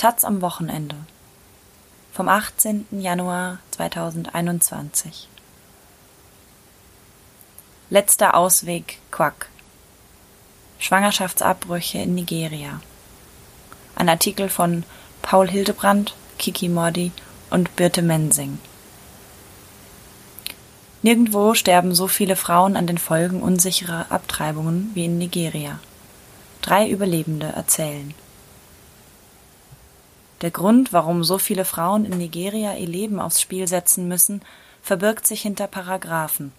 Taz am Wochenende vom 18. Januar 2021 Letzter Ausweg Quack Schwangerschaftsabbrüche in Nigeria Ein Artikel von Paul Hildebrand, Kiki Mordi und Birte Mensing Nirgendwo sterben so viele Frauen an den Folgen unsicherer Abtreibungen wie in Nigeria. Drei Überlebende erzählen. Der Grund, warum so viele Frauen in Nigeria ihr Leben aufs Spiel setzen müssen, verbirgt sich hinter Paragraphen.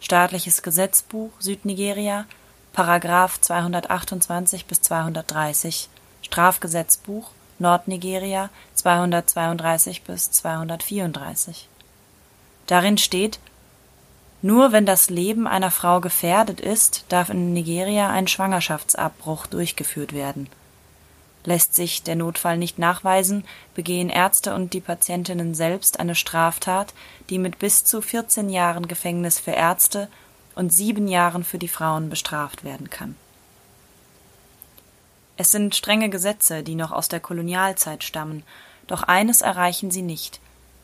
Staatliches Gesetzbuch Südnigeria, Paragraph 228 bis 230, Strafgesetzbuch Nordnigeria 232 bis 234. Darin steht, nur wenn das Leben einer Frau gefährdet ist, darf in Nigeria ein Schwangerschaftsabbruch durchgeführt werden. Lässt sich der Notfall nicht nachweisen, begehen Ärzte und die Patientinnen selbst eine Straftat, die mit bis zu 14 Jahren Gefängnis für Ärzte und sieben Jahren für die Frauen bestraft werden kann. Es sind strenge Gesetze, die noch aus der Kolonialzeit stammen, doch eines erreichen sie nicht,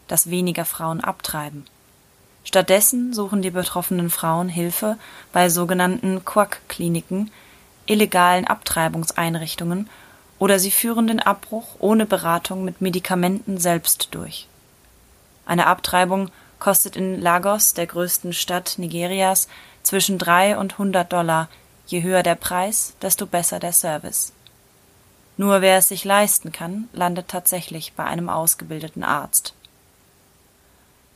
dass weniger Frauen abtreiben. Stattdessen suchen die betroffenen Frauen Hilfe bei sogenannten Quack-Kliniken, illegalen Abtreibungseinrichtungen oder sie führen den Abbruch ohne Beratung mit Medikamenten selbst durch. Eine Abtreibung kostet in Lagos, der größten Stadt Nigerias, zwischen drei und hundert Dollar. Je höher der Preis, desto besser der Service. Nur wer es sich leisten kann, landet tatsächlich bei einem ausgebildeten Arzt.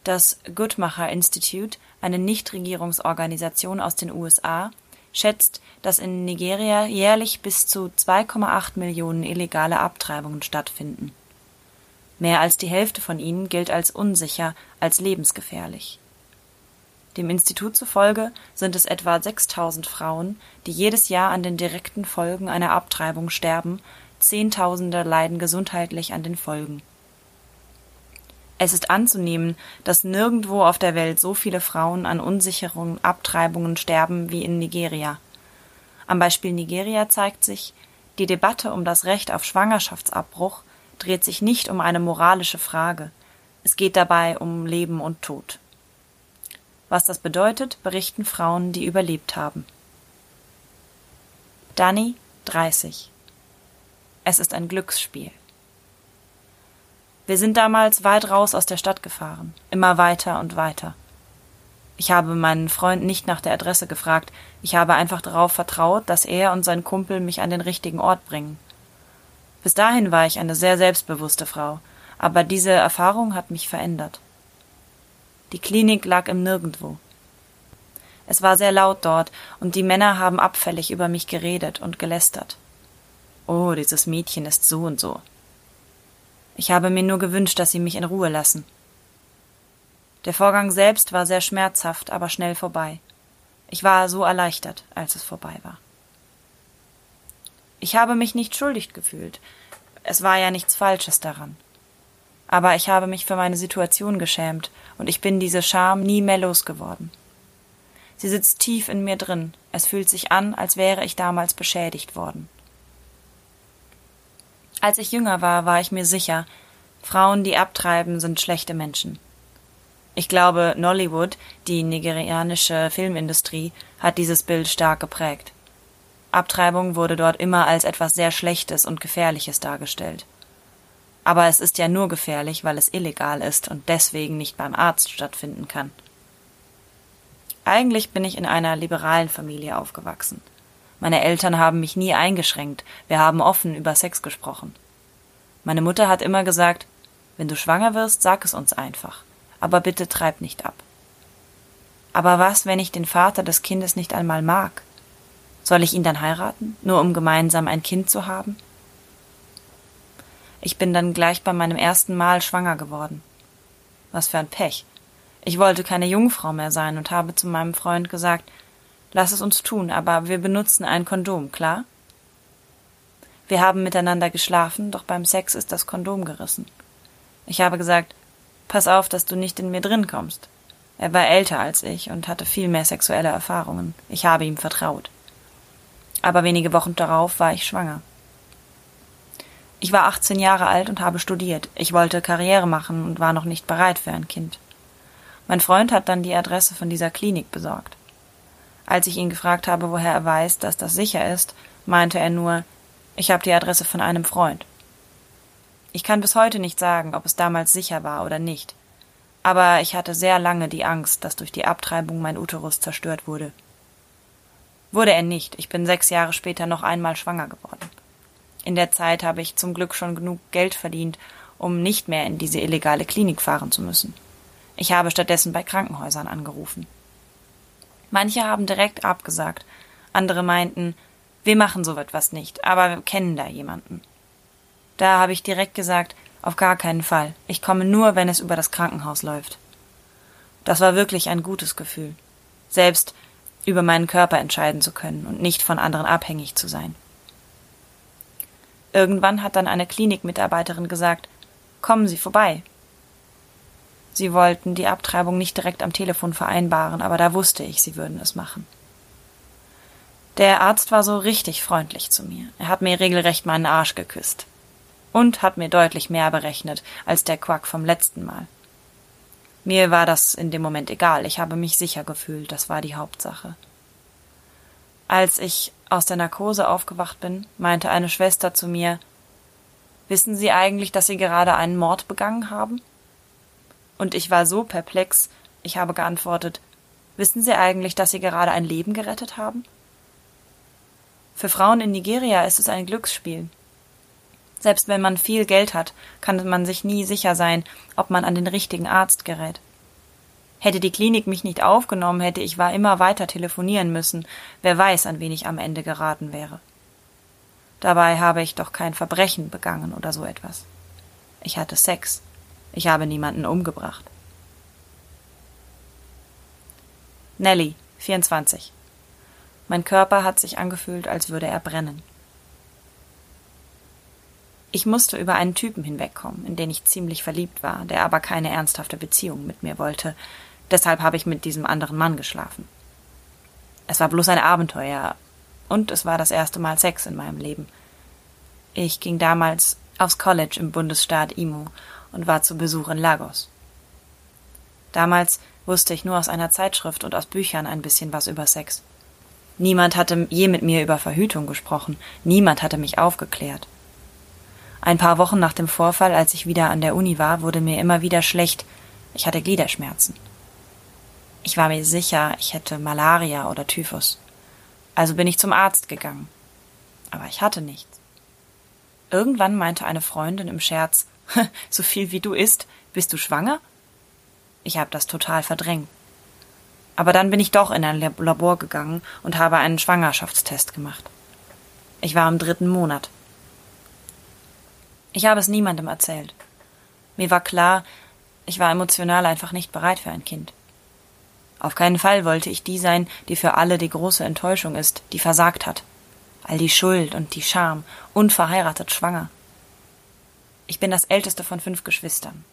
Das Guttmacher Institute, eine Nichtregierungsorganisation aus den USA, schätzt, dass in Nigeria jährlich bis zu 2,8 Millionen illegale Abtreibungen stattfinden. Mehr als die Hälfte von ihnen gilt als unsicher, als lebensgefährlich. Dem Institut zufolge sind es etwa 6000 Frauen, die jedes Jahr an den direkten Folgen einer Abtreibung sterben, Zehntausende leiden gesundheitlich an den Folgen. Es ist anzunehmen, dass nirgendwo auf der Welt so viele Frauen an unsicheren Abtreibungen sterben wie in Nigeria. Am Beispiel Nigeria zeigt sich, die Debatte um das Recht auf Schwangerschaftsabbruch dreht sich nicht um eine moralische Frage. Es geht dabei um Leben und Tod. Was das bedeutet, berichten Frauen, die überlebt haben. Dani, 30. Es ist ein Glücksspiel. Wir sind damals weit raus aus der Stadt gefahren, immer weiter und weiter. Ich habe meinen Freund nicht nach der Adresse gefragt, ich habe einfach darauf vertraut, dass er und sein Kumpel mich an den richtigen Ort bringen. Bis dahin war ich eine sehr selbstbewusste Frau, aber diese Erfahrung hat mich verändert. Die Klinik lag im Nirgendwo. Es war sehr laut dort, und die Männer haben abfällig über mich geredet und gelästert. Oh, dieses Mädchen ist so und so. Ich habe mir nur gewünscht, dass sie mich in Ruhe lassen. Der Vorgang selbst war sehr schmerzhaft, aber schnell vorbei. Ich war so erleichtert, als es vorbei war. Ich habe mich nicht schuldig gefühlt. Es war ja nichts Falsches daran. Aber ich habe mich für meine Situation geschämt, und ich bin diese Scham nie mehr losgeworden. Sie sitzt tief in mir drin, es fühlt sich an, als wäre ich damals beschädigt worden. Als ich jünger war, war ich mir sicher, Frauen, die abtreiben, sind schlechte Menschen. Ich glaube, Nollywood, die nigerianische Filmindustrie, hat dieses Bild stark geprägt. Abtreibung wurde dort immer als etwas sehr Schlechtes und Gefährliches dargestellt. Aber es ist ja nur gefährlich, weil es illegal ist und deswegen nicht beim Arzt stattfinden kann. Eigentlich bin ich in einer liberalen Familie aufgewachsen. Meine Eltern haben mich nie eingeschränkt, wir haben offen über Sex gesprochen. Meine Mutter hat immer gesagt, wenn du schwanger wirst, sag es uns einfach, aber bitte treib nicht ab. Aber was, wenn ich den Vater des Kindes nicht einmal mag? Soll ich ihn dann heiraten, nur um gemeinsam ein Kind zu haben? Ich bin dann gleich bei meinem ersten Mal schwanger geworden. Was für ein Pech. Ich wollte keine Jungfrau mehr sein und habe zu meinem Freund gesagt, Lass es uns tun, aber wir benutzen ein Kondom, klar? Wir haben miteinander geschlafen, doch beim Sex ist das Kondom gerissen. Ich habe gesagt, pass auf, dass du nicht in mir drin kommst. Er war älter als ich und hatte viel mehr sexuelle Erfahrungen. Ich habe ihm vertraut. Aber wenige Wochen darauf war ich schwanger. Ich war 18 Jahre alt und habe studiert. Ich wollte Karriere machen und war noch nicht bereit für ein Kind. Mein Freund hat dann die Adresse von dieser Klinik besorgt. Als ich ihn gefragt habe, woher er weiß, dass das sicher ist, meinte er nur, ich habe die Adresse von einem Freund. Ich kann bis heute nicht sagen, ob es damals sicher war oder nicht. Aber ich hatte sehr lange die Angst, dass durch die Abtreibung mein Uterus zerstört wurde. Wurde er nicht. Ich bin sechs Jahre später noch einmal schwanger geworden. In der Zeit habe ich zum Glück schon genug Geld verdient, um nicht mehr in diese illegale Klinik fahren zu müssen. Ich habe stattdessen bei Krankenhäusern angerufen. Manche haben direkt abgesagt, andere meinten, wir machen so etwas nicht, aber wir kennen da jemanden. Da habe ich direkt gesagt, auf gar keinen Fall. Ich komme nur, wenn es über das Krankenhaus läuft. Das war wirklich ein gutes Gefühl. Selbst über meinen Körper entscheiden zu können und nicht von anderen abhängig zu sein. Irgendwann hat dann eine Klinikmitarbeiterin gesagt, kommen Sie vorbei. Sie wollten die Abtreibung nicht direkt am Telefon vereinbaren, aber da wusste ich, sie würden es machen. Der Arzt war so richtig freundlich zu mir. Er hat mir regelrecht meinen Arsch geküsst. Und hat mir deutlich mehr berechnet als der Quack vom letzten Mal. Mir war das in dem Moment egal, ich habe mich sicher gefühlt, das war die Hauptsache. Als ich aus der Narkose aufgewacht bin, meinte eine Schwester zu mir Wissen Sie eigentlich, dass Sie gerade einen Mord begangen haben? Und ich war so perplex, ich habe geantwortet Wissen Sie eigentlich, dass Sie gerade ein Leben gerettet haben? Für Frauen in Nigeria ist es ein Glücksspiel. Selbst wenn man viel Geld hat, kann man sich nie sicher sein, ob man an den richtigen Arzt gerät. Hätte die Klinik mich nicht aufgenommen, hätte ich war immer weiter telefonieren müssen. Wer weiß, an wen ich am Ende geraten wäre. Dabei habe ich doch kein Verbrechen begangen oder so etwas. Ich hatte Sex. Ich habe niemanden umgebracht. Nelly, 24. Mein Körper hat sich angefühlt, als würde er brennen. Ich musste über einen Typen hinwegkommen, in den ich ziemlich verliebt war, der aber keine ernsthafte Beziehung mit mir wollte. Deshalb habe ich mit diesem anderen Mann geschlafen. Es war bloß ein Abenteuer, und es war das erste Mal Sex in meinem Leben. Ich ging damals aufs College im Bundesstaat Imo und war zu Besuch in Lagos. Damals wusste ich nur aus einer Zeitschrift und aus Büchern ein bisschen was über Sex. Niemand hatte je mit mir über Verhütung gesprochen, niemand hatte mich aufgeklärt. Ein paar Wochen nach dem Vorfall, als ich wieder an der Uni war, wurde mir immer wieder schlecht. Ich hatte Gliederschmerzen. Ich war mir sicher, ich hätte Malaria oder Typhus. Also bin ich zum Arzt gegangen. Aber ich hatte nichts. Irgendwann meinte eine Freundin im Scherz, so viel wie du isst, bist du schwanger? Ich habe das total verdrängt. Aber dann bin ich doch in ein Labor gegangen und habe einen Schwangerschaftstest gemacht. Ich war im dritten Monat. Ich habe es niemandem erzählt. Mir war klar, ich war emotional einfach nicht bereit für ein Kind. Auf keinen Fall wollte ich die sein, die für alle die große Enttäuschung ist, die versagt hat. All die Schuld und die Scham, unverheiratet schwanger. Ich bin das älteste von fünf Geschwistern.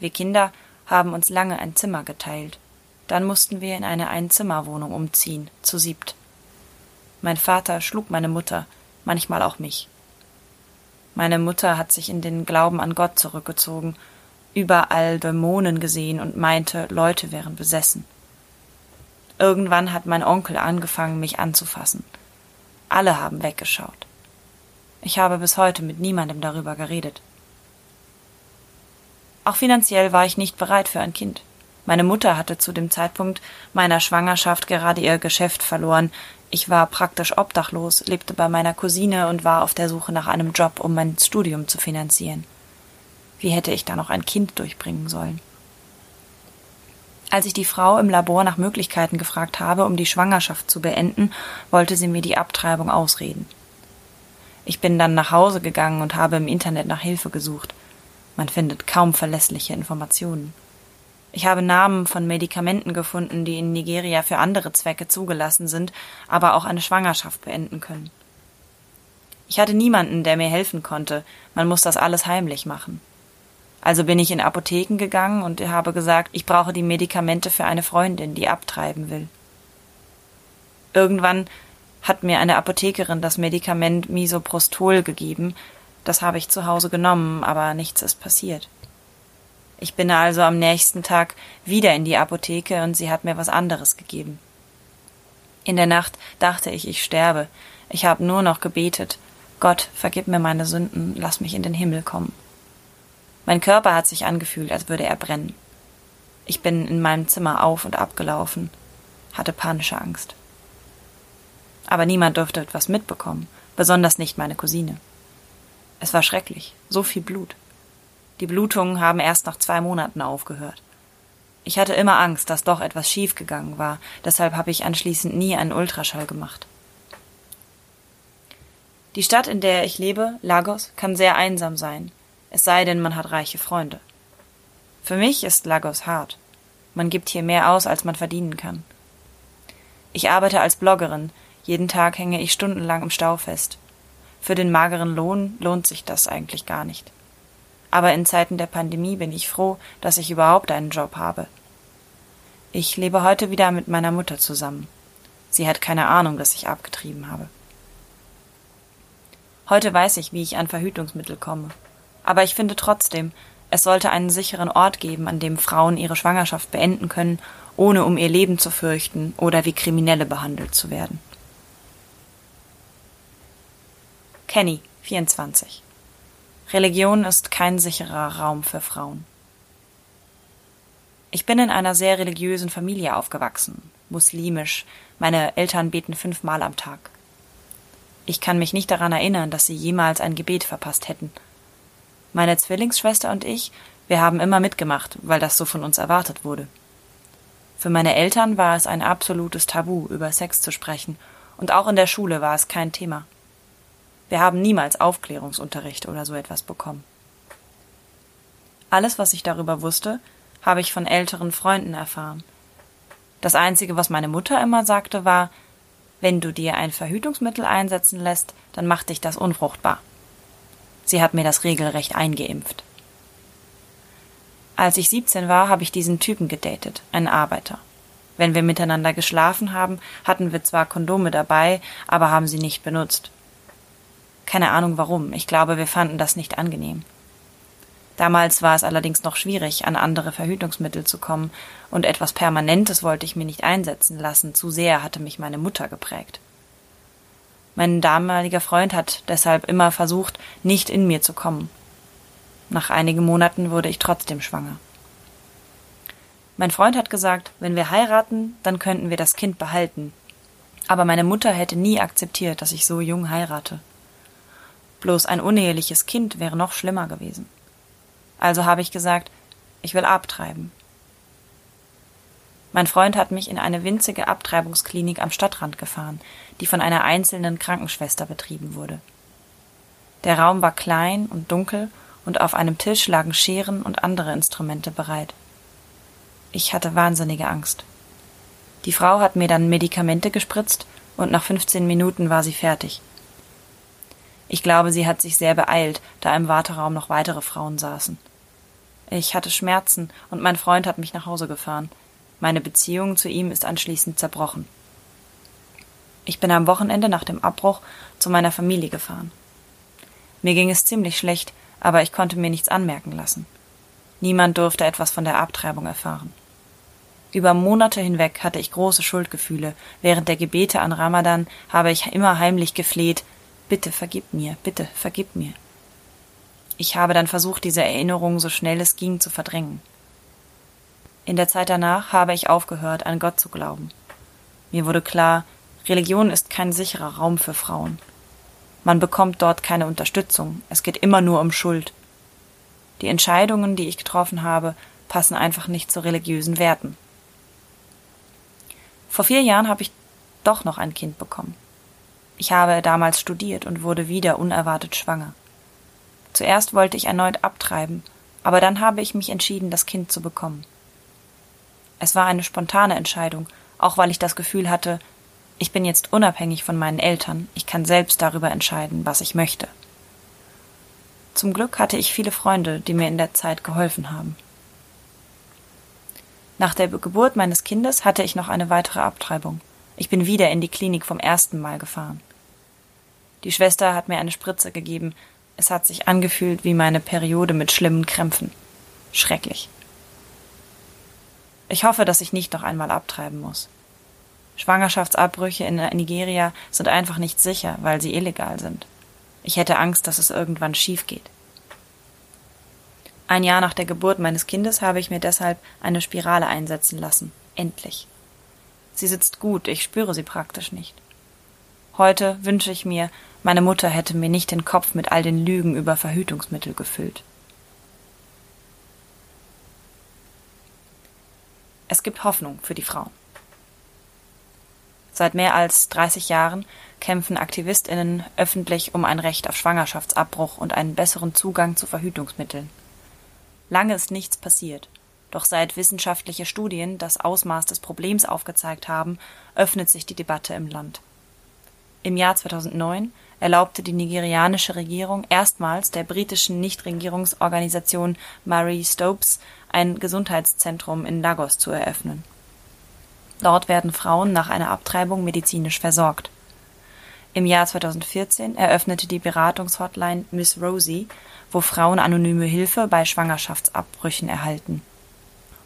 Wir Kinder haben uns lange ein Zimmer geteilt. Dann mussten wir in eine Einzimmerwohnung umziehen, zu siebt. Mein Vater schlug meine Mutter, manchmal auch mich. Meine Mutter hat sich in den Glauben an Gott zurückgezogen, überall Dämonen gesehen und meinte, Leute wären besessen. Irgendwann hat mein Onkel angefangen, mich anzufassen. Alle haben weggeschaut. Ich habe bis heute mit niemandem darüber geredet. Auch finanziell war ich nicht bereit für ein Kind. Meine Mutter hatte zu dem Zeitpunkt meiner Schwangerschaft gerade ihr Geschäft verloren. Ich war praktisch obdachlos, lebte bei meiner Cousine und war auf der Suche nach einem Job, um mein Studium zu finanzieren. Wie hätte ich da noch ein Kind durchbringen sollen? Als ich die Frau im Labor nach Möglichkeiten gefragt habe, um die Schwangerschaft zu beenden, wollte sie mir die Abtreibung ausreden. Ich bin dann nach Hause gegangen und habe im Internet nach Hilfe gesucht. Man findet kaum verlässliche Informationen. Ich habe Namen von Medikamenten gefunden, die in Nigeria für andere Zwecke zugelassen sind, aber auch eine Schwangerschaft beenden können. Ich hatte niemanden, der mir helfen konnte, man muss das alles heimlich machen. Also bin ich in Apotheken gegangen und habe gesagt, ich brauche die Medikamente für eine Freundin, die abtreiben will. Irgendwann hat mir eine Apothekerin das Medikament Misoprostol gegeben, Das habe ich zu Hause genommen, aber nichts ist passiert. Ich bin also am nächsten Tag wieder in die Apotheke und sie hat mir was anderes gegeben. In der Nacht dachte ich, ich sterbe. Ich habe nur noch gebetet. Gott, vergib mir meine Sünden, lass mich in den Himmel kommen. Mein Körper hat sich angefühlt, als würde er brennen. Ich bin in meinem Zimmer auf und abgelaufen, hatte panische Angst. Aber niemand durfte etwas mitbekommen, besonders nicht meine Cousine. Es war schrecklich, so viel Blut. Die Blutungen haben erst nach zwei Monaten aufgehört. Ich hatte immer Angst, dass doch etwas schiefgegangen war, deshalb habe ich anschließend nie einen Ultraschall gemacht. Die Stadt, in der ich lebe, Lagos, kann sehr einsam sein, es sei denn, man hat reiche Freunde. Für mich ist Lagos hart. Man gibt hier mehr aus, als man verdienen kann. Ich arbeite als Bloggerin, jeden Tag hänge ich stundenlang im Stau fest. Für den mageren Lohn lohnt sich das eigentlich gar nicht. Aber in Zeiten der Pandemie bin ich froh, dass ich überhaupt einen Job habe. Ich lebe heute wieder mit meiner Mutter zusammen. Sie hat keine Ahnung, dass ich abgetrieben habe. Heute weiß ich, wie ich an Verhütungsmittel komme. Aber ich finde trotzdem, es sollte einen sicheren Ort geben, an dem Frauen ihre Schwangerschaft beenden können, ohne um ihr Leben zu fürchten oder wie Kriminelle behandelt zu werden. Kenny, 24. Religion ist kein sicherer Raum für Frauen. Ich bin in einer sehr religiösen Familie aufgewachsen, muslimisch, meine Eltern beten fünfmal am Tag. Ich kann mich nicht daran erinnern, dass sie jemals ein Gebet verpasst hätten. Meine Zwillingsschwester und ich, wir haben immer mitgemacht, weil das so von uns erwartet wurde. Für meine Eltern war es ein absolutes Tabu, über Sex zu sprechen, und auch in der Schule war es kein Thema. Wir haben niemals Aufklärungsunterricht oder so etwas bekommen. Alles, was ich darüber wusste, habe ich von älteren Freunden erfahren. Das Einzige, was meine Mutter immer sagte, war Wenn du dir ein Verhütungsmittel einsetzen lässt, dann macht dich das unfruchtbar. Sie hat mir das regelrecht eingeimpft. Als ich 17 war, habe ich diesen Typen gedatet, einen Arbeiter. Wenn wir miteinander geschlafen haben, hatten wir zwar Kondome dabei, aber haben sie nicht benutzt. Keine Ahnung warum. Ich glaube, wir fanden das nicht angenehm. Damals war es allerdings noch schwierig, an andere Verhütungsmittel zu kommen, und etwas Permanentes wollte ich mir nicht einsetzen lassen, zu sehr hatte mich meine Mutter geprägt. Mein damaliger Freund hat deshalb immer versucht, nicht in mir zu kommen. Nach einigen Monaten wurde ich trotzdem schwanger. Mein Freund hat gesagt, wenn wir heiraten, dann könnten wir das Kind behalten. Aber meine Mutter hätte nie akzeptiert, dass ich so jung heirate. Bloß ein uneheliches Kind wäre noch schlimmer gewesen. Also habe ich gesagt, ich will abtreiben. Mein Freund hat mich in eine winzige Abtreibungsklinik am Stadtrand gefahren, die von einer einzelnen Krankenschwester betrieben wurde. Der Raum war klein und dunkel und auf einem Tisch lagen Scheren und andere Instrumente bereit. Ich hatte wahnsinnige Angst. Die Frau hat mir dann Medikamente gespritzt und nach 15 Minuten war sie fertig. Ich glaube, sie hat sich sehr beeilt, da im Warteraum noch weitere Frauen saßen. Ich hatte Schmerzen und mein Freund hat mich nach Hause gefahren. Meine Beziehung zu ihm ist anschließend zerbrochen. Ich bin am Wochenende nach dem Abbruch zu meiner Familie gefahren. Mir ging es ziemlich schlecht, aber ich konnte mir nichts anmerken lassen. Niemand durfte etwas von der Abtreibung erfahren. Über Monate hinweg hatte ich große Schuldgefühle. Während der Gebete an Ramadan habe ich immer heimlich gefleht, Bitte vergib mir, bitte vergib mir. Ich habe dann versucht, diese Erinnerung so schnell es ging zu verdrängen. In der Zeit danach habe ich aufgehört, an Gott zu glauben. Mir wurde klar, Religion ist kein sicherer Raum für Frauen. Man bekommt dort keine Unterstützung, es geht immer nur um Schuld. Die Entscheidungen, die ich getroffen habe, passen einfach nicht zu religiösen Werten. Vor vier Jahren habe ich doch noch ein Kind bekommen. Ich habe damals studiert und wurde wieder unerwartet schwanger. Zuerst wollte ich erneut abtreiben, aber dann habe ich mich entschieden, das Kind zu bekommen. Es war eine spontane Entscheidung, auch weil ich das Gefühl hatte, ich bin jetzt unabhängig von meinen Eltern, ich kann selbst darüber entscheiden, was ich möchte. Zum Glück hatte ich viele Freunde, die mir in der Zeit geholfen haben. Nach der Geburt meines Kindes hatte ich noch eine weitere Abtreibung. Ich bin wieder in die Klinik vom ersten Mal gefahren. Die Schwester hat mir eine Spritze gegeben, Es hat sich angefühlt wie meine Periode mit schlimmen Krämpfen. Schrecklich. Ich hoffe, dass ich nicht noch einmal abtreiben muss. Schwangerschaftsabbrüche in Nigeria sind einfach nicht sicher, weil sie illegal sind. Ich hätte Angst, dass es irgendwann schief geht. Ein Jahr nach der Geburt meines Kindes habe ich mir deshalb eine Spirale einsetzen lassen. Endlich. Sie sitzt gut, ich spüre sie praktisch nicht. Heute wünsche ich mir, meine Mutter hätte mir nicht den Kopf mit all den Lügen über Verhütungsmittel gefüllt. Es gibt Hoffnung für die Frauen. Seit mehr als 30 Jahren kämpfen Aktivistinnen öffentlich um ein Recht auf Schwangerschaftsabbruch und einen besseren Zugang zu Verhütungsmitteln. Lange ist nichts passiert. Doch seit wissenschaftliche Studien das Ausmaß des Problems aufgezeigt haben, öffnet sich die Debatte im Land. Im Jahr 2009 erlaubte die nigerianische Regierung erstmals der britischen Nichtregierungsorganisation Marie Stopes ein Gesundheitszentrum in Lagos zu eröffnen. Dort werden Frauen nach einer Abtreibung medizinisch versorgt. Im Jahr 2014 eröffnete die Beratungshotline Miss Rosie, wo Frauen anonyme Hilfe bei Schwangerschaftsabbrüchen erhalten.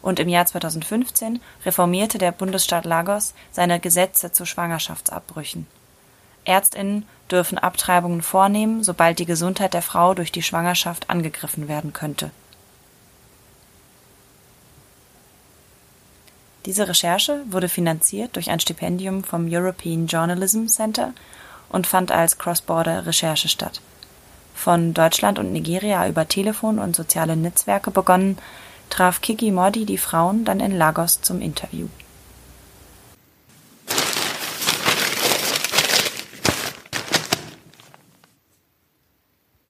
Und im Jahr 2015 reformierte der Bundesstaat Lagos seine Gesetze zu Schwangerschaftsabbrüchen. Ärztinnen dürfen Abtreibungen vornehmen, sobald die Gesundheit der Frau durch die Schwangerschaft angegriffen werden könnte. Diese Recherche wurde finanziert durch ein Stipendium vom European Journalism Center und fand als Cross-Border-Recherche statt. Von Deutschland und Nigeria über Telefon und soziale Netzwerke begonnen, traf Kiki Modi die Frauen dann in Lagos zum Interview